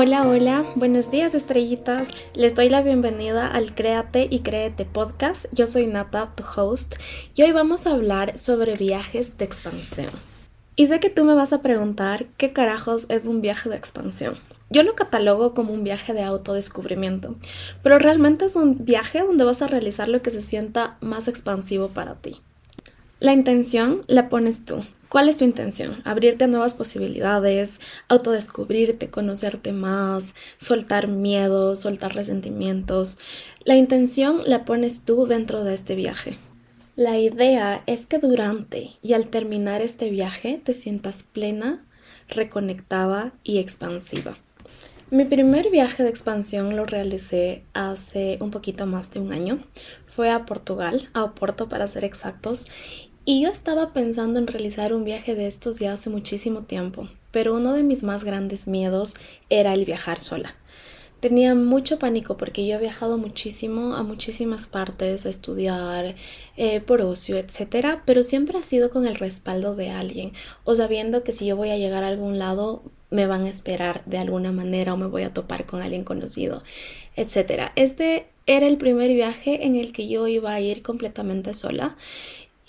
Hola, hola, buenos días estrellitas. Les doy la bienvenida al Créate y Créete podcast. Yo soy Nata, tu host, y hoy vamos a hablar sobre viajes de expansión. Y sé que tú me vas a preguntar qué carajos es un viaje de expansión. Yo lo catalogo como un viaje de autodescubrimiento, pero realmente es un viaje donde vas a realizar lo que se sienta más expansivo para ti. La intención la pones tú, ¿Cuál es tu intención? Abrirte a nuevas posibilidades, autodescubrirte, conocerte más, soltar miedos, soltar resentimientos. La intención la pones tú dentro de este viaje. La idea es que durante y al terminar este viaje te sientas plena, reconectada y expansiva. Mi primer viaje de expansión lo realicé hace un poquito más de un año. Fue a Portugal, a Oporto para ser exactos, y yo estaba pensando en realizar un viaje de estos ya hace muchísimo tiempo, pero uno de mis más grandes miedos era el viajar sola. Tenía mucho pánico porque yo he viajado muchísimo a muchísimas partes a estudiar, eh, por ocio, etc. Pero siempre ha sido con el respaldo de alguien o sabiendo que si yo voy a llegar a algún lado me van a esperar de alguna manera o me voy a topar con alguien conocido, etc. Este era el primer viaje en el que yo iba a ir completamente sola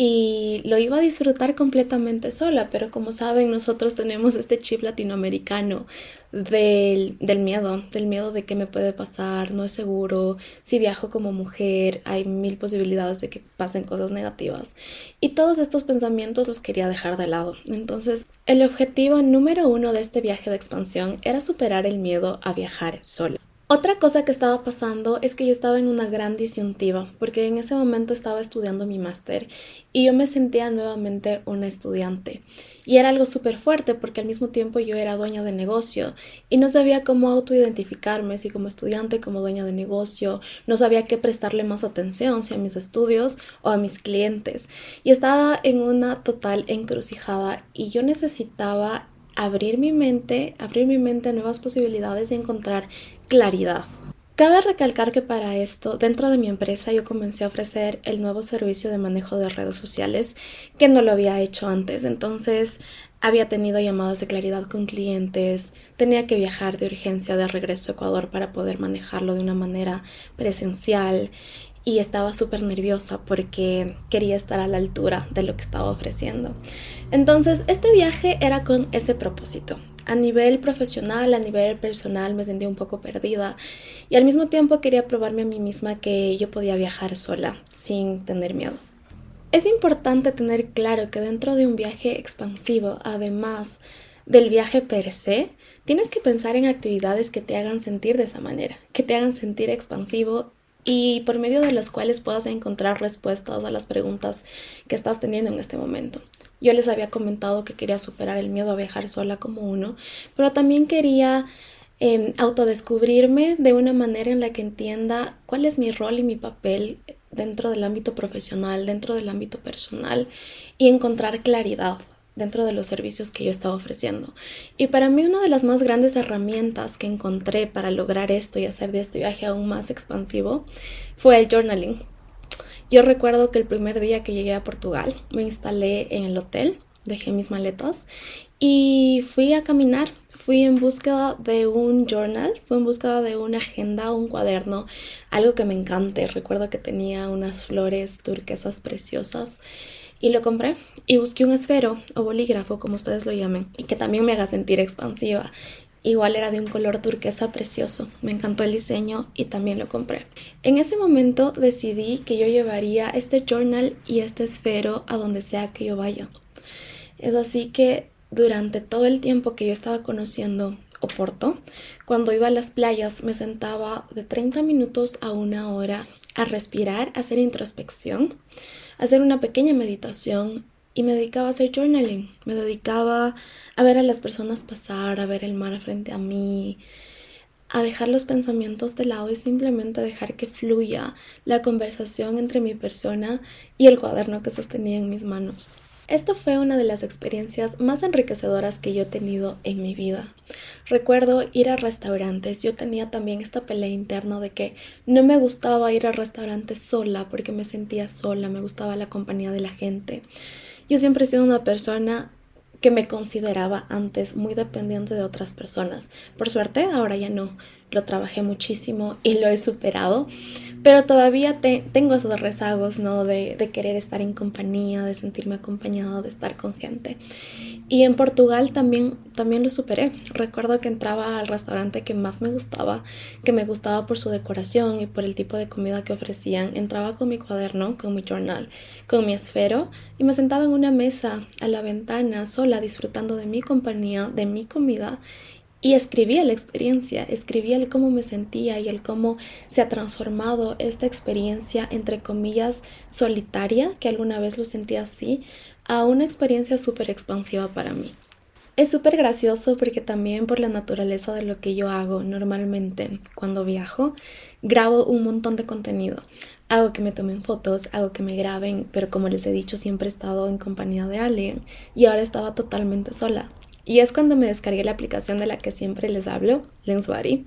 y lo iba a disfrutar completamente sola, pero como saben nosotros tenemos este chip latinoamericano del, del, miedo, del miedo de qué me puede pasar, no es seguro, si viajo como mujer hay mil posibilidades de que pasen cosas negativas y todos estos pensamientos los quería dejar de lado. Entonces el objetivo número uno de este viaje de expansión era superar el miedo a viajar sola. Otra cosa que estaba pasando es que yo estaba en una gran disyuntiva, porque en ese momento estaba estudiando mi máster y yo me sentía nuevamente una estudiante. Y era algo súper fuerte porque al mismo tiempo yo era dueña de negocio y no sabía cómo autoidentificarme, si como estudiante, como dueña de negocio, no sabía qué prestarle más atención, si a mis estudios o a mis clientes. Y estaba en una total encrucijada y yo necesitaba abrir mi mente, abrir mi mente a nuevas posibilidades y encontrar claridad. Cabe recalcar que para esto, dentro de mi empresa, yo comencé a ofrecer el nuevo servicio de manejo de redes sociales que no lo había hecho antes. Entonces, había tenido llamadas de claridad con clientes, tenía que viajar de urgencia de regreso a Ecuador para poder manejarlo de una manera presencial y estaba súper nerviosa porque quería estar a la altura de lo que estaba ofreciendo. Entonces, este viaje era con ese propósito. A nivel profesional, a nivel personal, me sentía un poco perdida y al mismo tiempo quería probarme a mí misma que yo podía viajar sola sin tener miedo. Es importante tener claro que dentro de un viaje expansivo, además del viaje per se, tienes que pensar en actividades que te hagan sentir de esa manera, que te hagan sentir expansivo y por medio de las cuales puedas encontrar respuestas a las preguntas que estás teniendo en este momento. Yo les había comentado que quería superar el miedo a viajar sola como uno, pero también quería eh, autodescubrirme de una manera en la que entienda cuál es mi rol y mi papel dentro del ámbito profesional, dentro del ámbito personal y encontrar claridad dentro de los servicios que yo estaba ofreciendo. Y para mí una de las más grandes herramientas que encontré para lograr esto y hacer de este viaje aún más expansivo fue el journaling. Yo recuerdo que el primer día que llegué a Portugal me instalé en el hotel, dejé mis maletas y fui a caminar. Fui en búsqueda de un journal, fui en búsqueda de una agenda, un cuaderno, algo que me encante. Recuerdo que tenía unas flores turquesas preciosas y lo compré y busqué un esfero o bolígrafo, como ustedes lo llamen, y que también me haga sentir expansiva. Igual era de un color turquesa precioso. Me encantó el diseño y también lo compré. En ese momento decidí que yo llevaría este journal y este esfero a donde sea que yo vaya. Es así que durante todo el tiempo que yo estaba conociendo Oporto, cuando iba a las playas me sentaba de 30 minutos a una hora a respirar, a hacer introspección, a hacer una pequeña meditación y me dedicaba a hacer journaling. Me dedicaba a ver a las personas pasar, a ver el mar frente a mí, a dejar los pensamientos de lado y simplemente dejar que fluya la conversación entre mi persona y el cuaderno que sostenía en mis manos. Esto fue una de las experiencias más enriquecedoras que yo he tenido en mi vida. Recuerdo ir a restaurantes, yo tenía también esta pelea interna de que no me gustaba ir a restaurantes sola porque me sentía sola, me gustaba la compañía de la gente. Yo siempre he sido una persona que me consideraba antes muy dependiente de otras personas. Por suerte, ahora ya no. Lo trabajé muchísimo y lo he superado, pero todavía tengo esos rezagos, ¿no? De, de querer estar en compañía, de sentirme acompañado, de estar con gente. Y en Portugal también, también lo superé. Recuerdo que entraba al restaurante que más me gustaba, que me gustaba por su decoración y por el tipo de comida que ofrecían. Entraba con mi cuaderno, con mi journal, con mi esfero y me sentaba en una mesa a la ventana sola disfrutando de mi compañía, de mi comida y escribía la experiencia, escribía el cómo me sentía y el cómo se ha transformado esta experiencia, entre comillas, solitaria, que alguna vez lo sentía así, a una experiencia súper expansiva para mí. Es súper gracioso porque también por la naturaleza de lo que yo hago normalmente cuando viajo, grabo un montón de contenido. Hago que me tomen fotos, hago que me graben, pero como les he dicho, siempre he estado en compañía de alguien y ahora estaba totalmente sola. Y es cuando me descargué la aplicación de la que siempre les hablo, Lenswari.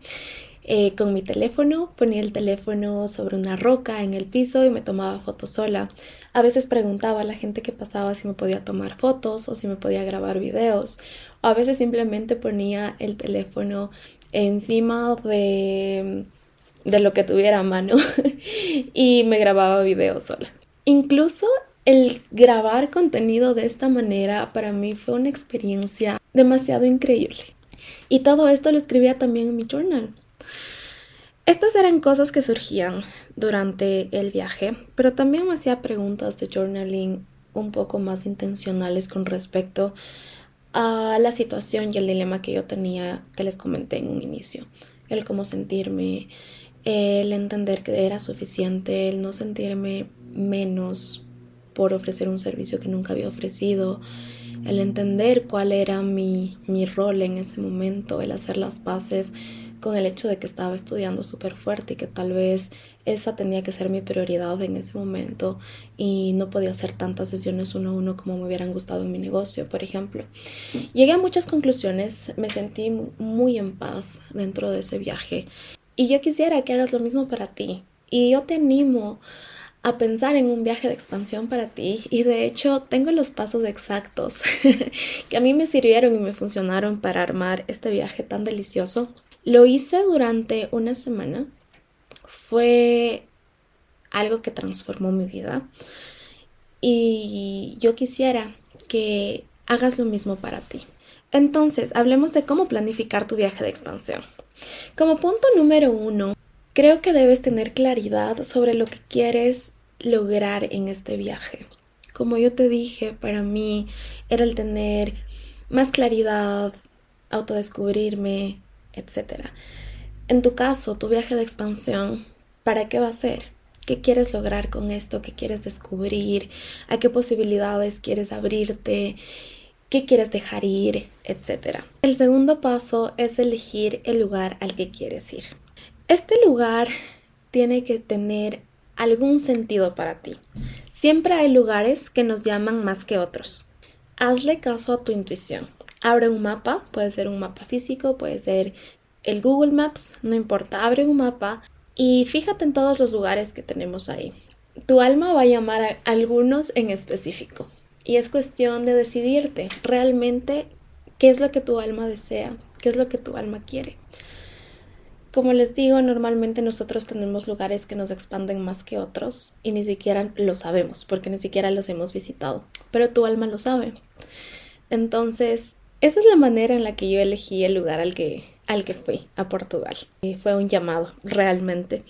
Eh, con mi teléfono, ponía el teléfono sobre una roca en el piso y me tomaba fotos sola. A veces preguntaba a la gente que pasaba si me podía tomar fotos o si me podía grabar videos. O a veces simplemente ponía el teléfono encima de, de lo que tuviera a mano y me grababa videos sola. Incluso el grabar contenido de esta manera para mí fue una experiencia demasiado increíble. Y todo esto lo escribía también en mi journal. Estas eran cosas que surgían durante el viaje, pero también me hacía preguntas de journaling un poco más intencionales con respecto a la situación y el dilema que yo tenía que les comenté en un inicio. El cómo sentirme, el entender que era suficiente, el no sentirme menos por ofrecer un servicio que nunca había ofrecido, el entender cuál era mi, mi rol en ese momento, el hacer las paces con el hecho de que estaba estudiando súper fuerte y que tal vez esa tenía que ser mi prioridad en ese momento y no podía hacer tantas sesiones uno a uno como me hubieran gustado en mi negocio, por ejemplo. Llegué a muchas conclusiones, me sentí muy en paz dentro de ese viaje y yo quisiera que hagas lo mismo para ti y yo te animo a pensar en un viaje de expansión para ti y de hecho tengo los pasos exactos que a mí me sirvieron y me funcionaron para armar este viaje tan delicioso lo hice durante una semana. Fue algo que transformó mi vida. Y yo quisiera que hagas lo mismo para ti. Entonces, hablemos de cómo planificar tu viaje de expansión. Como punto número uno, creo que debes tener claridad sobre lo que quieres lograr en este viaje. Como yo te dije, para mí era el tener más claridad, autodescubrirme, etc. En tu caso, tu viaje de expansión, ¿para qué va a ser? ¿Qué quieres lograr con esto? ¿Qué quieres descubrir? ¿A qué posibilidades quieres abrirte? ¿Qué quieres dejar ir? Etcétera. El segundo paso es elegir el lugar al que quieres ir. Este lugar tiene que tener algún sentido para ti. Siempre hay lugares que nos llaman más que otros. Hazle caso a tu intuición. Abre un mapa, puede ser un mapa físico, puede ser el Google Maps, no importa, abre un mapa y fíjate en todos los lugares que tenemos ahí. Tu alma va a llamar a algunos en específico y es cuestión de decidirte realmente qué es lo que tu alma desea, qué es lo que tu alma quiere. Como les digo, normalmente nosotros tenemos lugares que nos expanden más que otros y ni siquiera lo sabemos porque ni siquiera los hemos visitado, pero tu alma lo sabe. Entonces, esa es la manera en la que yo elegí el lugar al que, al que fui, a Portugal. Y fue un llamado, realmente.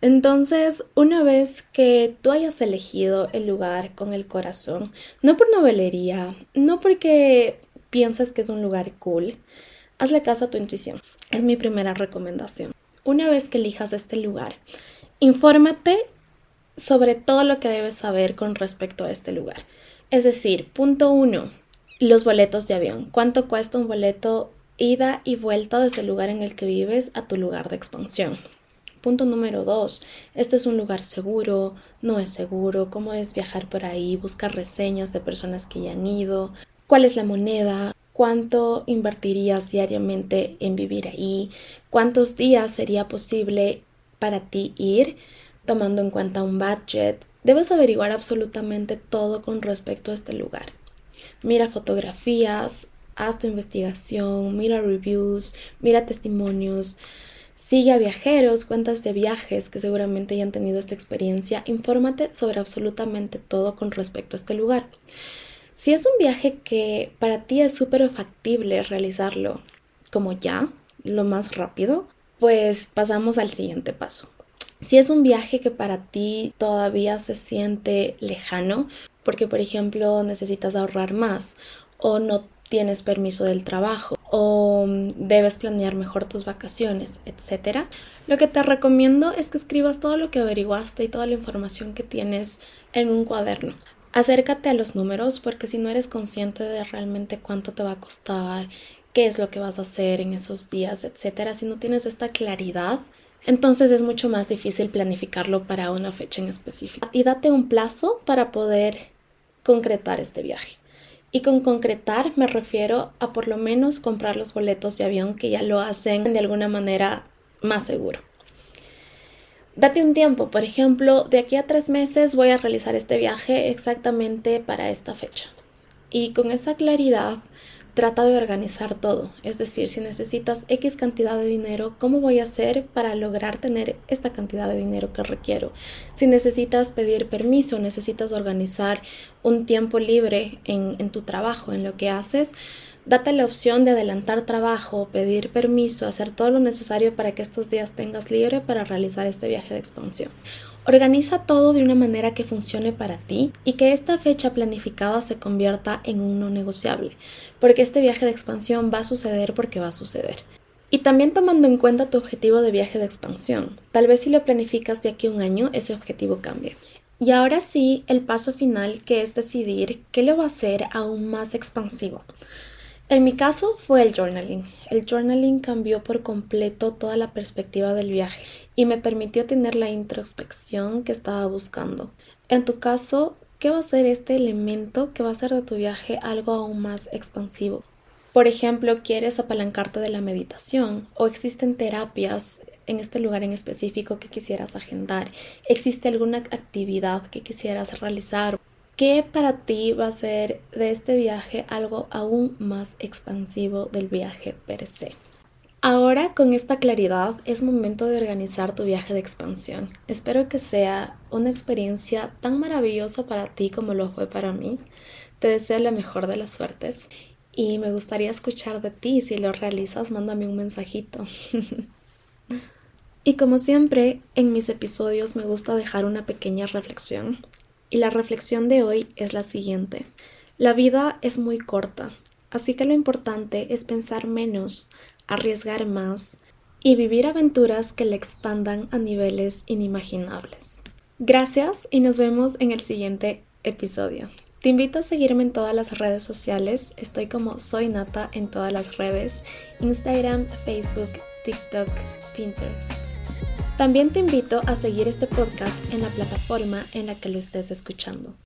Entonces, una vez que tú hayas elegido el lugar con el corazón, no por novelería, no porque piensas que es un lugar cool, hazle caso a tu intuición. Es mi primera recomendación. Una vez que elijas este lugar, infórmate sobre todo lo que debes saber con respecto a este lugar. Es decir, punto uno, los boletos de avión. ¿Cuánto cuesta un boleto ida y vuelta desde el lugar en el que vives a tu lugar de expansión? Punto número dos, este es un lugar seguro, no es seguro, cómo es viajar por ahí, buscar reseñas de personas que ya han ido, cuál es la moneda, cuánto invertirías diariamente en vivir ahí, cuántos días sería posible para ti ir, tomando en cuenta un budget. Debes averiguar absolutamente todo con respecto a este lugar. Mira fotografías, haz tu investigación, mira reviews, mira testimonios, sigue a viajeros, cuentas de viajes que seguramente ya han tenido esta experiencia, infórmate sobre absolutamente todo con respecto a este lugar. Si es un viaje que para ti es súper factible realizarlo como ya, lo más rápido, pues pasamos al siguiente paso. Si es un viaje que para ti todavía se siente lejano, porque por ejemplo necesitas ahorrar más o no tienes permiso del trabajo o debes planear mejor tus vacaciones, etc. Lo que te recomiendo es que escribas todo lo que averiguaste y toda la información que tienes en un cuaderno. Acércate a los números porque si no eres consciente de realmente cuánto te va a costar, qué es lo que vas a hacer en esos días, etcétera, si no tienes esta claridad, entonces es mucho más difícil planificarlo para una fecha en específico. Y date un plazo para poder concretar este viaje. Y con concretar me refiero a por lo menos comprar los boletos de avión que ya lo hacen de alguna manera más seguro. Date un tiempo, por ejemplo, de aquí a tres meses voy a realizar este viaje exactamente para esta fecha. Y con esa claridad trata de organizar todo. Es decir, si necesitas X cantidad de dinero, ¿cómo voy a hacer para lograr tener esta cantidad de dinero que requiero? Si necesitas pedir permiso, necesitas organizar un tiempo libre en, tu trabajo, en lo que haces, date la opción de adelantar trabajo, pedir permiso, hacer todo lo necesario para que estos días tengas libre para realizar este viaje de expansión. Organiza todo de una manera que funcione para ti y que esta fecha planificada se convierta en un no negociable, porque este viaje de expansión va a suceder porque va a suceder. Y también tomando en cuenta tu objetivo de viaje de expansión, tal vez si lo planificas de aquí a un año, ese objetivo cambie. Y ahora sí, el paso final que es decidir qué lo va a hacer aún más expansivo. En mi caso fue el journaling. El journaling cambió por completo toda la perspectiva del viaje y me permitió tener la introspección que estaba buscando. En tu caso, ¿qué va a ser este elemento que va a hacer de tu viaje algo aún más expansivo? Por ejemplo, ¿quieres apalancarte de la meditación? ¿O existen terapias en este lugar en específico que quisieras agendar? ¿Existe alguna actividad que quisieras realizar? ¿Qué para ti va a ser de este viaje algo aún más expansivo del viaje per se? Ahora con esta claridad es momento de organizar tu viaje de expansión. Espero que sea una experiencia tan maravillosa para ti como lo fue para mí. Te deseo la mejor de las suertes y me gustaría escuchar de ti. Si lo realizas, mándame un mensajito. y como siempre, en mis episodios me gusta dejar una pequeña reflexión y la reflexión de hoy es la siguiente. La vida es muy corta, así que lo importante es pensar menos, arriesgar más y vivir aventuras que le expandan a niveles inimaginables. Gracias y nos vemos en el siguiente episodio. Te invito a seguirme en todas las redes sociales. Estoy como Soy Nata en todas las redes. Instagram, Facebook, TikTok, Pinterest. También te invito a seguir este podcast en la plataforma en la que lo estés escuchando.